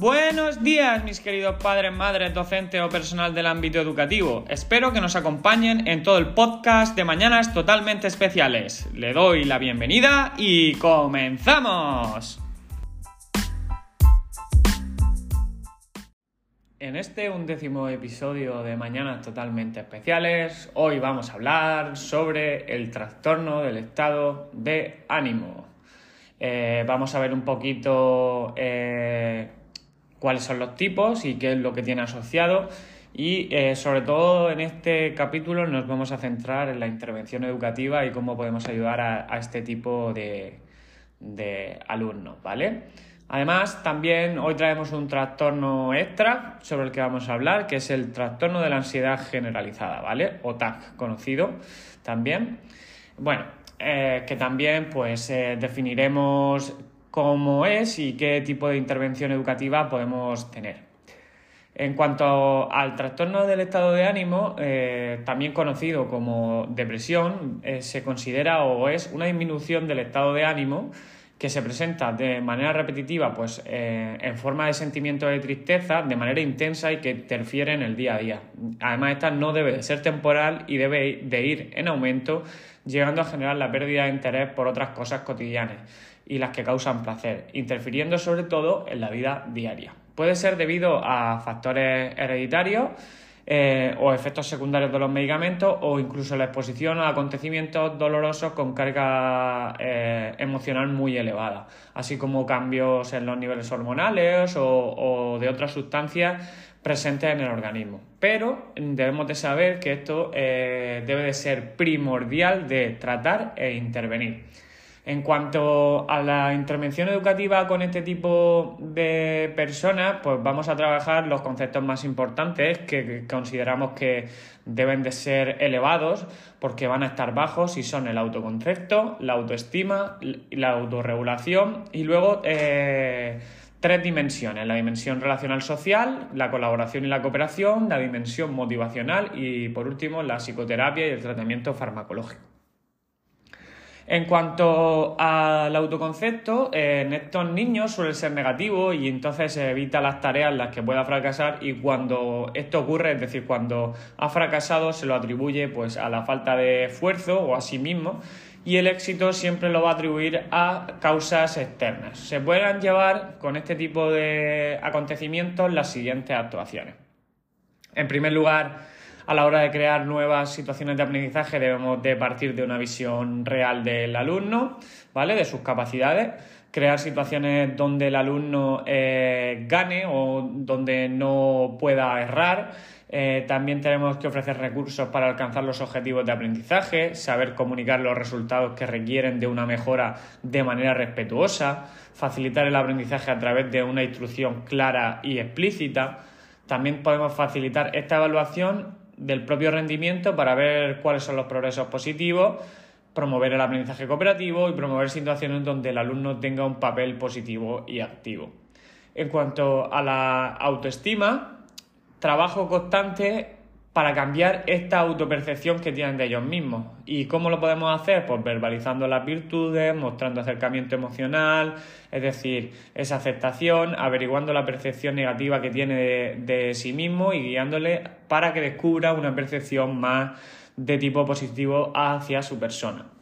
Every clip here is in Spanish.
Buenos días, mis queridos padres, madres, docentes o personal del ámbito educativo. Espero que nos acompañen en todo el podcast de Mañanas Totalmente Especiales. Le doy la bienvenida y comenzamos. En este undécimo episodio de Mañanas Totalmente Especiales, hoy vamos a hablar sobre el trastorno del estado de ánimo. Eh, vamos a ver un poquito eh, cuáles son los tipos y qué es lo que tiene asociado. Y eh, sobre todo en este capítulo nos vamos a centrar en la intervención educativa y cómo podemos ayudar a, este tipo de, de alumnos, ¿vale? Además, también hoy traemos un trastorno extra sobre el que vamos a hablar, que es el trastorno de la ansiedad generalizada, ¿vale? O TAC, conocido también. Bueno, eh, que también pues eh, definiremos cómo es y qué tipo de intervención educativa podemos tener. En cuanto al trastorno del estado de ánimo, eh, también conocido como depresión, eh, se considera o es una disminución del estado de ánimo que se presenta de manera repetitiva, pues eh, en forma de sentimiento de tristeza, de manera intensa y que interfiere en el día a día. Además, esta no debe de ser temporal y debe de ir en aumento, llegando a generar la pérdida de interés por otras cosas cotidianas y las que causan placer, interfiriendo sobre todo en la vida diaria. Puede ser debido a factores hereditarios eh, o efectos secundarios de los medicamentos o incluso la exposición a acontecimientos dolorosos con carga eh, emocional muy elevada, así como cambios en los niveles hormonales o, de otras sustancias presentes en el organismo. Pero debemos de saber que esto eh, debe de ser primordial de tratar e intervenir. En cuanto a la intervención educativa con este tipo de personas, pues vamos a trabajar los conceptos más importantes que consideramos que deben de ser elevados porque van a estar bajos y son el autoconcepto, la autoestima, la autorregulación y luego eh, tres dimensiones, la dimensión relacional social, la colaboración y la cooperación, la dimensión motivacional y por último la psicoterapia y el tratamiento farmacológico. En cuanto al autoconcepto, en estos niños suele ser negativo y entonces se evita las tareas en las que pueda fracasar y cuando esto ocurre, es decir, cuando ha fracasado, se lo atribuye pues a la falta de esfuerzo o a sí mismo y el éxito siempre lo va a atribuir a causas externas. Se pueden llevar con este tipo de acontecimientos las siguientes actuaciones. En primer lugar, a la hora de crear nuevas situaciones de aprendizaje debemos de partir de una visión real del alumno, ¿vale? De sus capacidades, crear situaciones donde el alumno eh, gane o donde no pueda errar. Eh, también tenemos que ofrecer recursos para alcanzar los objetivos de aprendizaje, saber comunicar los resultados que requieren de una mejora de manera respetuosa, facilitar el aprendizaje a través de una instrucción clara y explícita. También podemos facilitar esta evaluación del propio rendimiento para ver cuáles son los progresos positivos, promover el aprendizaje cooperativo y promover situaciones donde el alumno tenga un papel positivo y activo. En cuanto a la autoestima, trabajo constante para cambiar esta autopercepción que tienen de ellos mismos. ¿Y cómo lo podemos hacer? Pues verbalizando las virtudes, mostrando acercamiento emocional, es decir, esa aceptación, averiguando la percepción negativa que tiene de, de sí mismo y guiándole para que descubra una percepción más de tipo positivo hacia su persona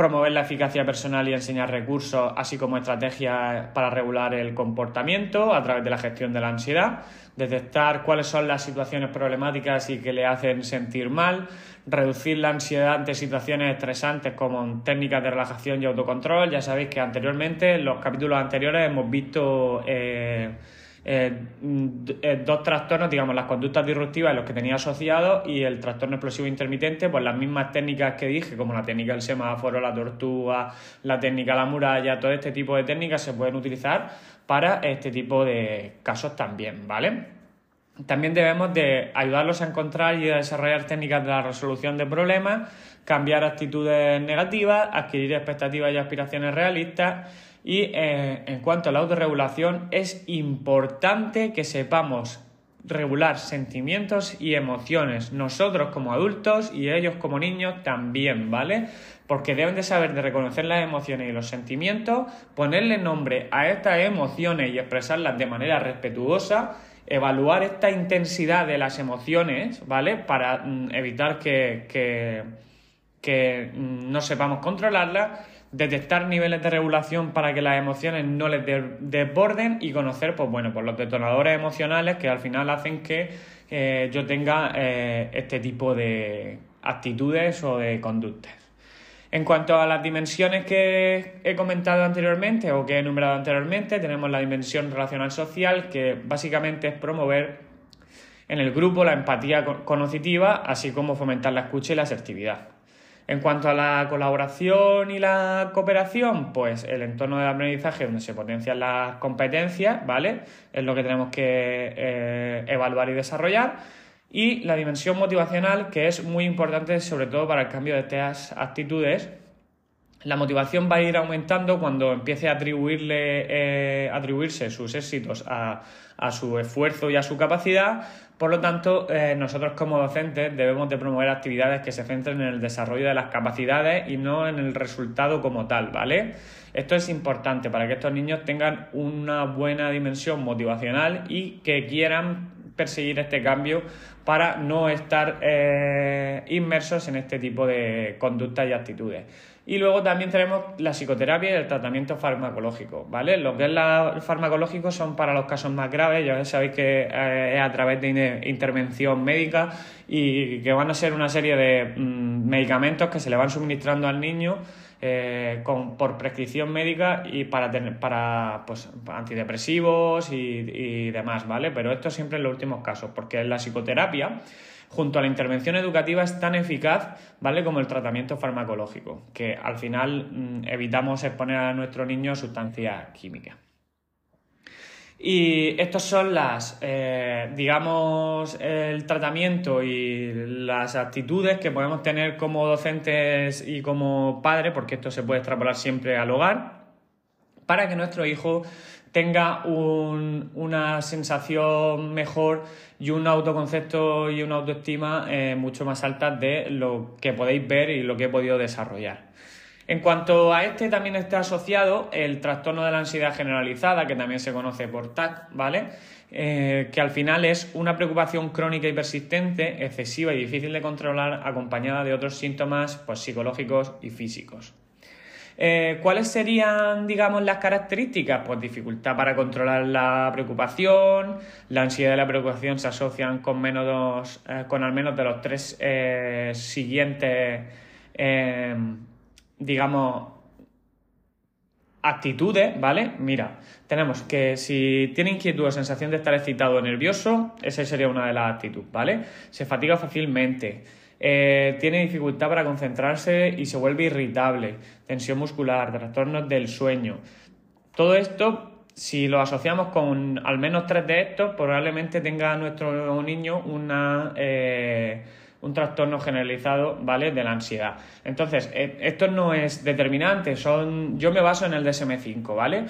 promover la eficacia personal y enseñar recursos, así como estrategias para regular el comportamiento a través de la gestión de la ansiedad, detectar cuáles son las situaciones problemáticas y que le hacen sentir mal, reducir la ansiedad ante situaciones estresantes como técnicas de relajación y autocontrol. Ya sabéis que anteriormente, en los capítulos anteriores, hemos visto... Eh, eh, eh, dos trastornos, digamos, las conductas disruptivas, los que tenía asociados, y el trastorno explosivo intermitente, pues las mismas técnicas que dije, como la técnica del semáforo, la tortuga, la técnica de la muralla, todo este tipo de técnicas se pueden utilizar para este tipo de casos también, ¿vale? También debemos de ayudarlos a encontrar y a desarrollar técnicas de la resolución de problemas, cambiar actitudes negativas, adquirir expectativas y aspiraciones realistas y eh, en cuanto a la autorregulación, es importante que sepamos regular sentimientos y emociones, nosotros como adultos y ellos como niños también, ¿vale? Porque deben de saber de reconocer las emociones y los sentimientos, ponerle nombre a estas emociones y expresarlas de manera respetuosa, evaluar esta intensidad de las emociones, ¿vale? Para mm, evitar que, que, que mm, no sepamos controlarlas detectar niveles de regulación para que las emociones no les desborden y conocer, pues bueno, pues los detonadores emocionales que al final hacen que eh, yo tenga eh, este tipo de actitudes o de conductas. En cuanto a las dimensiones que he comentado anteriormente o que he enumerado anteriormente, tenemos la dimensión relacional social, que básicamente es promover en el grupo la empatía conocitiva, así como fomentar la escucha y la asertividad. En cuanto a la colaboración y la cooperación, pues el entorno de aprendizaje donde se potencian las competencias, ¿vale? Es lo que tenemos que eh, evaluar y desarrollar. Y la dimensión motivacional, que es muy importante sobre todo para el cambio de estas actitudes. La motivación va a ir aumentando cuando empiece a atribuirle, eh, atribuirse sus éxitos a, su esfuerzo y a su capacidad, por lo tanto, eh, nosotros como docentes debemos de promover actividades que se centren en el desarrollo de las capacidades y no en el resultado como tal, ¿vale? Esto es importante para que estos niños tengan una buena dimensión motivacional y que quieran perseguir este cambio para no estar eh, inmersos en este tipo de conductas y actitudes. Y luego también tenemos la psicoterapia y el tratamiento farmacológico, ¿vale? Lo que es la, el farmacológico son para los casos más graves, ya sabéis que eh, es a través de intervención médica y que van a ser una serie de mm, medicamentos que se le van suministrando al niño eh, con, por prescripción médica y para tener para pues antidepresivos y, y demás, ¿vale? Pero esto siempre en los últimos casos, porque la psicoterapia junto a la intervención educativa es tan eficaz, ¿vale? Como el tratamiento farmacológico, que al final mm, evitamos exponer a nuestro niño a sustancias químicas. Y estos son las, eh, digamos, el tratamiento y las actitudes que podemos tener como docentes y como padres, porque esto se puede extrapolar siempre al hogar, para que nuestro hijo tenga una sensación mejor y un autoconcepto y una autoestima eh, mucho más alta de lo que podéis ver y lo que he podido desarrollar. En cuanto a este, también está asociado el trastorno de la ansiedad generalizada, que también se conoce por TAC, ¿vale? Eh, que al final es una preocupación crónica y persistente, excesiva y difícil de controlar, acompañada de otros síntomas pues, psicológicos y físicos. Eh, ¿Cuáles serían, digamos, las características? Pues dificultad para controlar la preocupación, la ansiedad y la preocupación se asocian con, menos, eh, con al menos de los tres eh, siguientes, digamos, actitudes, ¿vale? Mira, tenemos que si tiene inquietud o sensación de estar excitado o nervioso, esa sería una de las actitudes, ¿vale? Se fatiga fácilmente, eh, tiene dificultad para concentrarse y se vuelve irritable, tensión muscular, trastornos del sueño. Todo esto, si lo asociamos con al menos tres de estos, probablemente tenga nuestro niño una, eh, un trastorno generalizado, ¿vale? De la ansiedad. Entonces, eh, esto no es determinante, son, yo me baso en el DSM-5, ¿vale?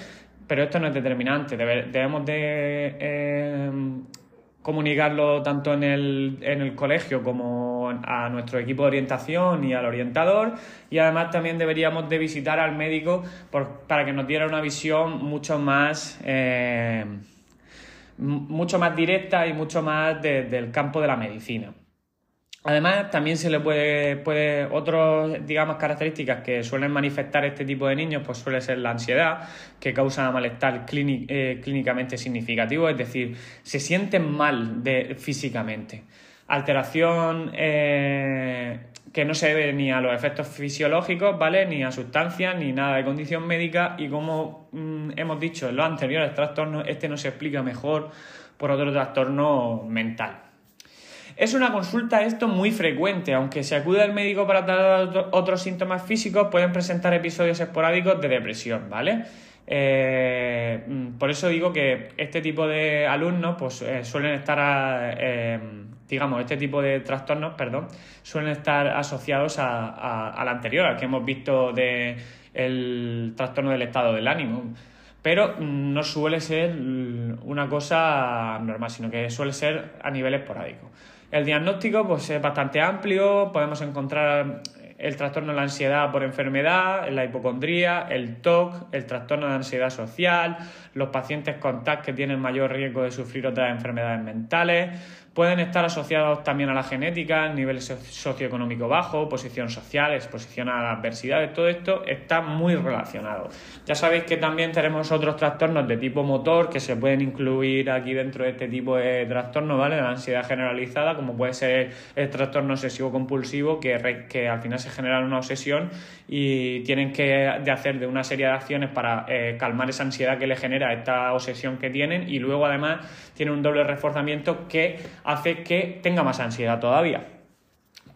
Pero esto no es determinante, debemos de comunicarlo tanto en el, en el colegio como a nuestro equipo de orientación y al orientador y además también deberíamos de visitar al médico para que nos diera una visión mucho más eh, mucho más directa y mucho más del campo de la medicina. Además, también se le puede, puede otras, digamos, características que suelen manifestar este tipo de niños, pues suele ser la ansiedad, que causa malestar eh, clínicamente significativo, es decir, se sienten mal físicamente. Alteración eh, que no se debe ni a los efectos fisiológicos, ¿vale? Ni a sustancias, ni nada de condición médica, y como mm, hemos dicho en los anteriores trastornos, este no se explica mejor por otro trastorno mental. Es una consulta esto muy frecuente, aunque se acude al médico para tratar otros síntomas físicos, pueden presentar episodios esporádicos de depresión, ¿vale? Eh, mm, por eso digo que este tipo de alumnos pues, eh, suelen estar, eh, digamos, este tipo de trastornos, perdón, suelen estar asociados a, al anterior, al que hemos visto del trastorno del estado del ánimo. pero no suele ser una cosa normal, sino que suele ser a nivel esporádico. El diagnóstico pues, es bastante amplio, podemos encontrar el trastorno de la ansiedad por enfermedad, la hipocondría, el TOC, el trastorno de ansiedad social, los pacientes con TAC que tienen mayor riesgo de sufrir otras enfermedades mentales, pueden estar asociados también a la genética, nivel socioeconómico bajo, posición social, exposición a adversidades, todo esto está muy relacionado. Ya sabéis que también tenemos otros trastornos de tipo motor que se pueden incluir aquí dentro de este tipo de trastorno, ¿vale? La ansiedad generalizada, como puede ser el trastorno obsesivo compulsivo, que, que al final se genera una obsesión y tienen que hacer de una serie de acciones para eh, calmar esa ansiedad que le genera esta obsesión que tienen y luego además tiene un doble reforzamiento que hace que tenga más ansiedad todavía.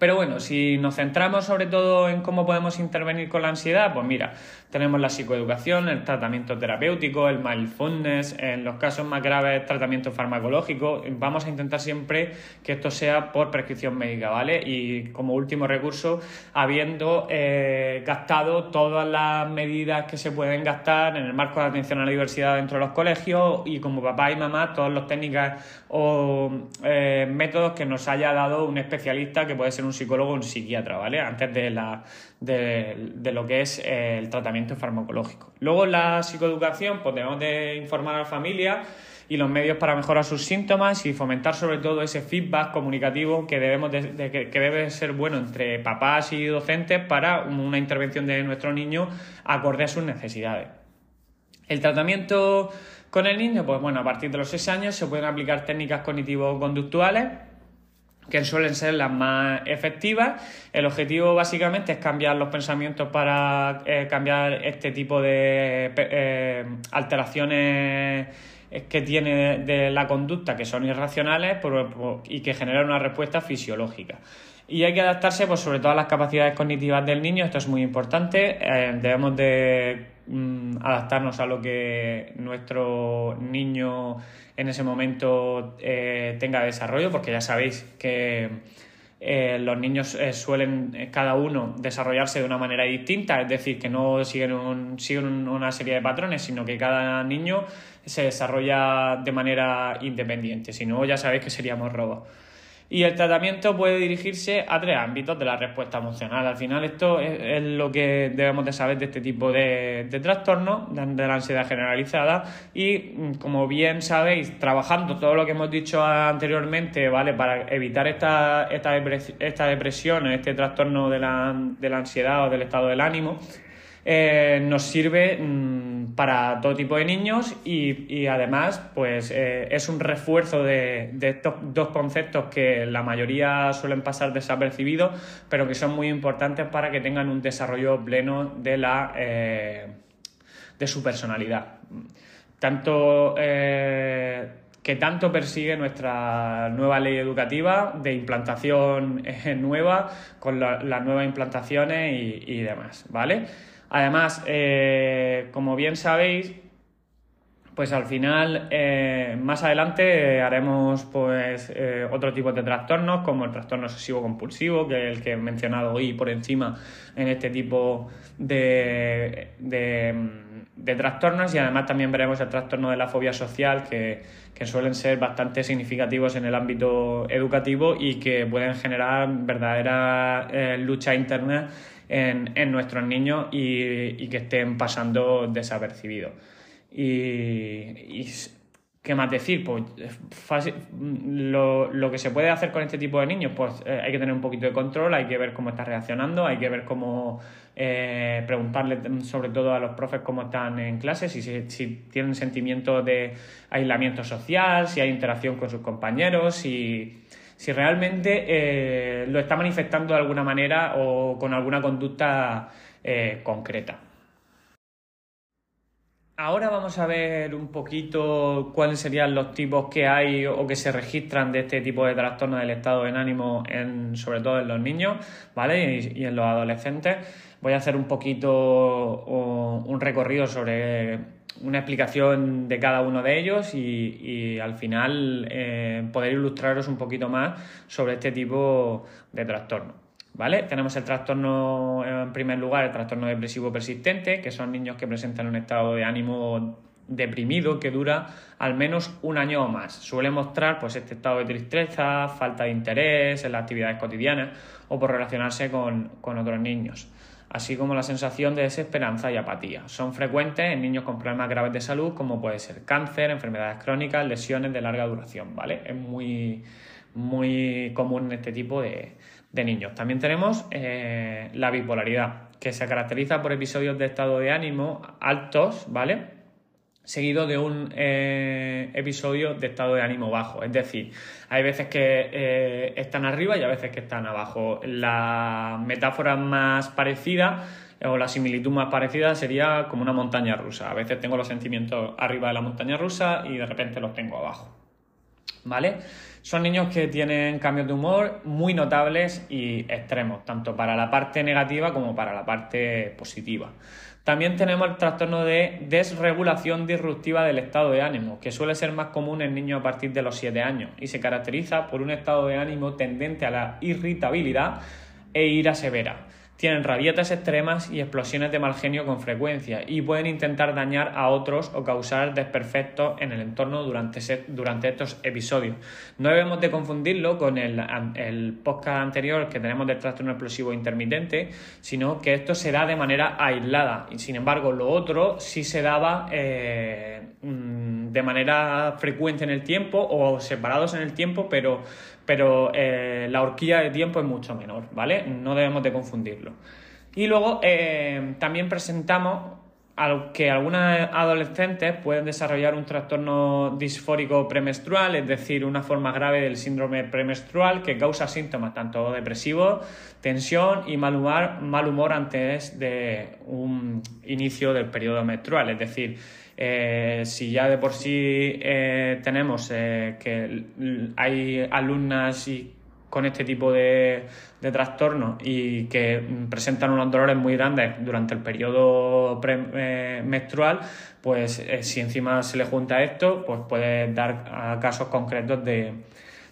Pero bueno, si nos centramos sobre todo en cómo podemos intervenir con la ansiedad, pues mira, tenemos la psicoeducación, el tratamiento terapéutico, el mindfulness, en los casos más graves, tratamiento farmacológico. Vamos a intentar siempre que esto sea por prescripción médica, ¿vale? Y como último recurso, habiendo eh, gastado todas las medidas que se pueden gastar en el marco de atención a la diversidad dentro de los colegios y como papá y mamá, todas las técnicas o eh, métodos que nos haya dado un especialista, que puede ser un psicólogo o un psiquiatra, ¿vale? Antes de, la, de, lo que es eh, el tratamiento farmacológico. Luego la psicoeducación pues debemos de informar a la familia y los medios para mejorar sus síntomas y fomentar sobre todo ese feedback comunicativo que, debemos de, que, debe ser bueno entre papás y docentes para una intervención de nuestro niño acorde a sus necesidades. El tratamiento con el niño, pues bueno, a partir de los 6 años se pueden aplicar técnicas cognitivo-conductuales que suelen ser las más efectivas. El objetivo básicamente es cambiar los pensamientos para eh, cambiar este tipo de eh, alteraciones que tiene de la conducta que son irracionales y que generan una respuesta fisiológica. Y hay que adaptarse pues, sobre todo a las capacidades cognitivas del niño, esto es muy importante. Eh, debemos de mm, adaptarnos a lo que nuestro niño en ese momento eh, tenga desarrollo, porque ya sabéis que eh, los niños suelen cada uno desarrollarse de una manera distinta, es decir, que no siguen, siguen una serie de patrones, sino que cada niño se desarrolla de manera independiente, si no ya sabéis que seríamos robots. Y el tratamiento puede dirigirse a tres ámbitos de la respuesta emocional. Al final esto es, lo que debemos de saber de este tipo de, de trastornos, de, la ansiedad generalizada. Y mm, como bien sabéis, trabajando todo lo que hemos dicho anteriormente, ¿vale? Para evitar esta, esta, esta depresión, este trastorno de la, de la ansiedad o del estado del ánimo, eh, nos sirve mm, para todo tipo de niños y, además pues eh, es un refuerzo de, estos dos conceptos que la mayoría suelen pasar desapercibidos pero que son muy importantes para que tengan un desarrollo pleno de, la, eh, de su personalidad. Tanto que tanto persigue nuestra nueva ley educativa de implantación nueva con las nuevas implantaciones y, y demás, ¿vale? Además, eh, como bien sabéis, pues al final, eh, más adelante haremos pues eh, otro tipo de trastornos, como el trastorno obsesivo compulsivo, que es el que he mencionado hoy por encima en este tipo de, de, trastornos, y además también veremos el trastorno de la fobia social, que, que, suelen ser bastante significativos en el ámbito educativo y que pueden generar verdaderas luchas internas en, en nuestros niños y, que estén pasando desapercibidos. Y, ¿Qué más decir? Pues lo, lo, que se puede hacer con este tipo de niños, pues eh, hay que tener un poquito de control, hay que ver cómo está reaccionando, hay que ver cómo eh, preguntarle sobre todo a los profes cómo están en clase, si, si, tienen sentimiento de aislamiento social, si hay interacción con sus compañeros, si si realmente eh, lo está manifestando de alguna manera o con alguna conducta eh, concreta. Ahora vamos a ver un poquito cuáles serían los tipos que hay o que se registran de este tipo de trastorno del estado de ánimo, en, sobre todo en los niños ¿vale? y, en los adolescentes. Voy a hacer un poquito un recorrido sobre una explicación de cada uno de ellos y, al final eh, poder ilustraros un poquito más sobre este tipo de trastorno. ¿Vale? Tenemos el trastorno, en primer lugar, el trastorno depresivo persistente, que son niños que presentan un estado de ánimo deprimido que dura al menos un año o más. Suele mostrar pues, este estado de tristeza, falta de interés en las actividades cotidianas o por relacionarse con, con otros niños así como la sensación de desesperanza y apatía. Son frecuentes en niños con problemas graves de salud, como puede ser cáncer, enfermedades crónicas, lesiones de larga duración, ¿vale? Es muy, muy común en este tipo de, niños. También tenemos eh, la bipolaridad, que se caracteriza por episodios de estado de ánimo altos, ¿vale? Seguido de un eh, episodio de estado de ánimo bajo. Es decir, hay veces que eh, están arriba y a veces que están abajo. La metáfora más parecida o la similitud más parecida sería como una montaña rusa. A veces tengo los sentimientos arriba de la montaña rusa y de repente los tengo abajo. ¿Vale? Son niños que tienen cambios de humor muy notables y extremos, tanto para la parte negativa como para la parte positiva. También tenemos el trastorno de desregulación disruptiva del estado de ánimo, que suele ser más común en niños a partir de los 7 años y se caracteriza por un estado de ánimo tendente a la irritabilidad e ira severa. Tienen rabietas extremas y explosiones de mal genio con frecuencia y pueden intentar dañar a otros o causar desperfectos en el entorno durante, durante estos episodios. No debemos de confundirlo con el, el, podcast anterior que tenemos del trastorno explosivo intermitente, sino que esto se da de manera aislada y sin embargo lo otro sí se daba eh, mm, de manera frecuente en el tiempo o separados en el tiempo, pero pero eh, la horquilla de tiempo es mucho menor, ¿vale? No debemos de confundirlo. Y luego eh, también presentamos que algunos adolescentes pueden desarrollar un trastorno disfórico premenstrual, es decir, una forma grave del síndrome premenstrual que causa síntomas tanto depresivos, tensión y mal humor, mal humor antes de un inicio del periodo menstrual. Es decir, eh, si ya de por sí eh, tenemos eh, que hay alumnas y con este tipo de, de trastornos y que presentan unos dolores muy grandes durante el periodo menstrual, pues si encima se le junta esto, pues puede dar casos concretos de,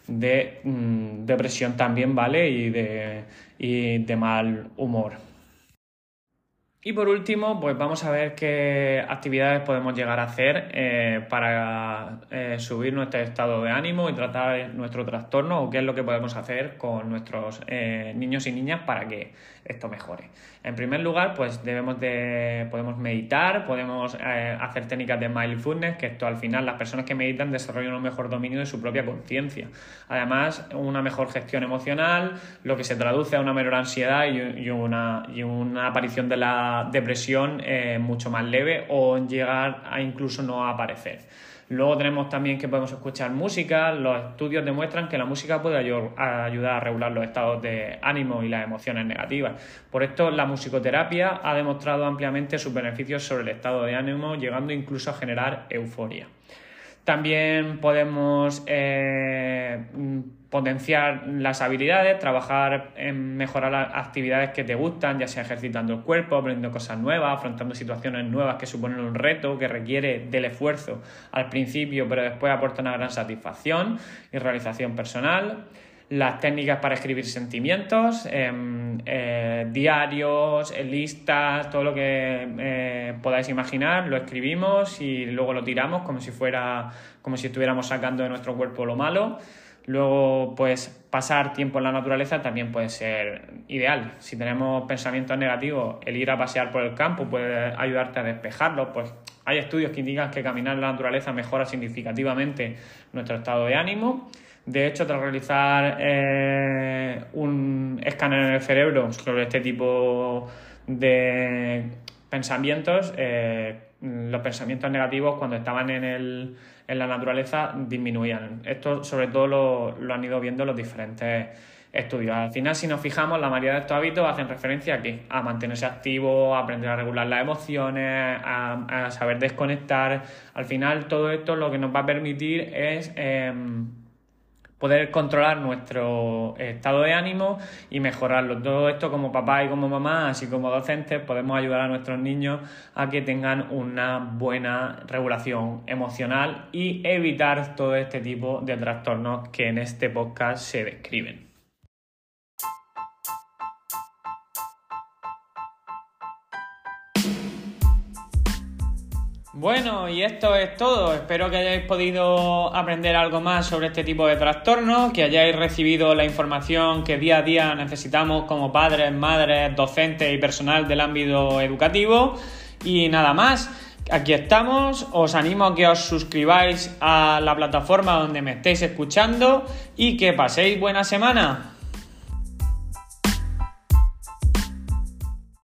de mm, depresión también, ¿vale? Y de, y de mal humor. Y por último, pues vamos a ver qué actividades podemos llegar a hacer eh, para eh, subir nuestro estado de ánimo y tratar nuestro trastorno o qué es lo que podemos hacer con nuestros eh, niños y niñas para que esto mejore. En primer lugar, pues debemos de, podemos meditar, podemos hacer técnicas de mindfulness, que esto al final las personas que meditan desarrollan un mejor dominio de su propia conciencia. Además, una mejor gestión emocional, lo que se traduce a una menor ansiedad y, una, y una aparición de la depresión eh, mucho más leve o llegar a incluso no aparecer. Luego tenemos también que podemos escuchar música. Los estudios demuestran que la música puede ayudar a regular los estados de ánimo y las emociones negativas. Por esto, la musicoterapia ha demostrado ampliamente sus beneficios sobre el estado de ánimo, llegando incluso a generar euforia. También podemos eh, potenciar las habilidades, trabajar en mejorar las actividades que te gustan, ya sea ejercitando el cuerpo, aprendiendo cosas nuevas, afrontando situaciones nuevas que suponen un reto, que requiere del esfuerzo al principio, pero después aporta una gran satisfacción y realización personal las técnicas para escribir sentimientos, em, eh, diarios, eh, listas, todo lo que eh, podáis imaginar, lo escribimos y luego lo tiramos como si fuera, como si estuviéramos sacando de nuestro cuerpo lo malo. Luego, pues pasar tiempo en la naturaleza también puede ser ideal. Si tenemos pensamientos negativos, el ir a pasear por el campo puede ayudarte a despejarlo. Pues hay estudios que indican que caminar en la naturaleza mejora significativamente nuestro estado de ánimo. De hecho, tras realizar eh, un escáner en el cerebro sobre este tipo de pensamientos, eh, los pensamientos negativos cuando estaban en, el, en la naturaleza disminuían. Esto sobre todo lo, lo, han ido viendo los diferentes estudios. Al final, si nos fijamos, la mayoría de estos hábitos hacen referencia aquí, a mantenerse activo, a aprender a regular las emociones, a, saber desconectar. Al final, todo esto lo que nos va a permitir es... Em, poder controlar nuestro estado de ánimo y mejorarlo. Todo esto como papá y como mamá, así como docentes, podemos ayudar a nuestros niños a que tengan una buena regulación emocional y evitar todo este tipo de trastornos que en este podcast se describen. Bueno, y esto es todo. Espero que hayáis podido aprender algo más sobre este tipo de trastornos, que hayáis recibido la información que día a día necesitamos como padres, madres, docentes y personal del ámbito educativo. Y nada más, aquí estamos. Os animo a que os suscribáis a la plataforma donde me estéis escuchando y que paséis buena semana.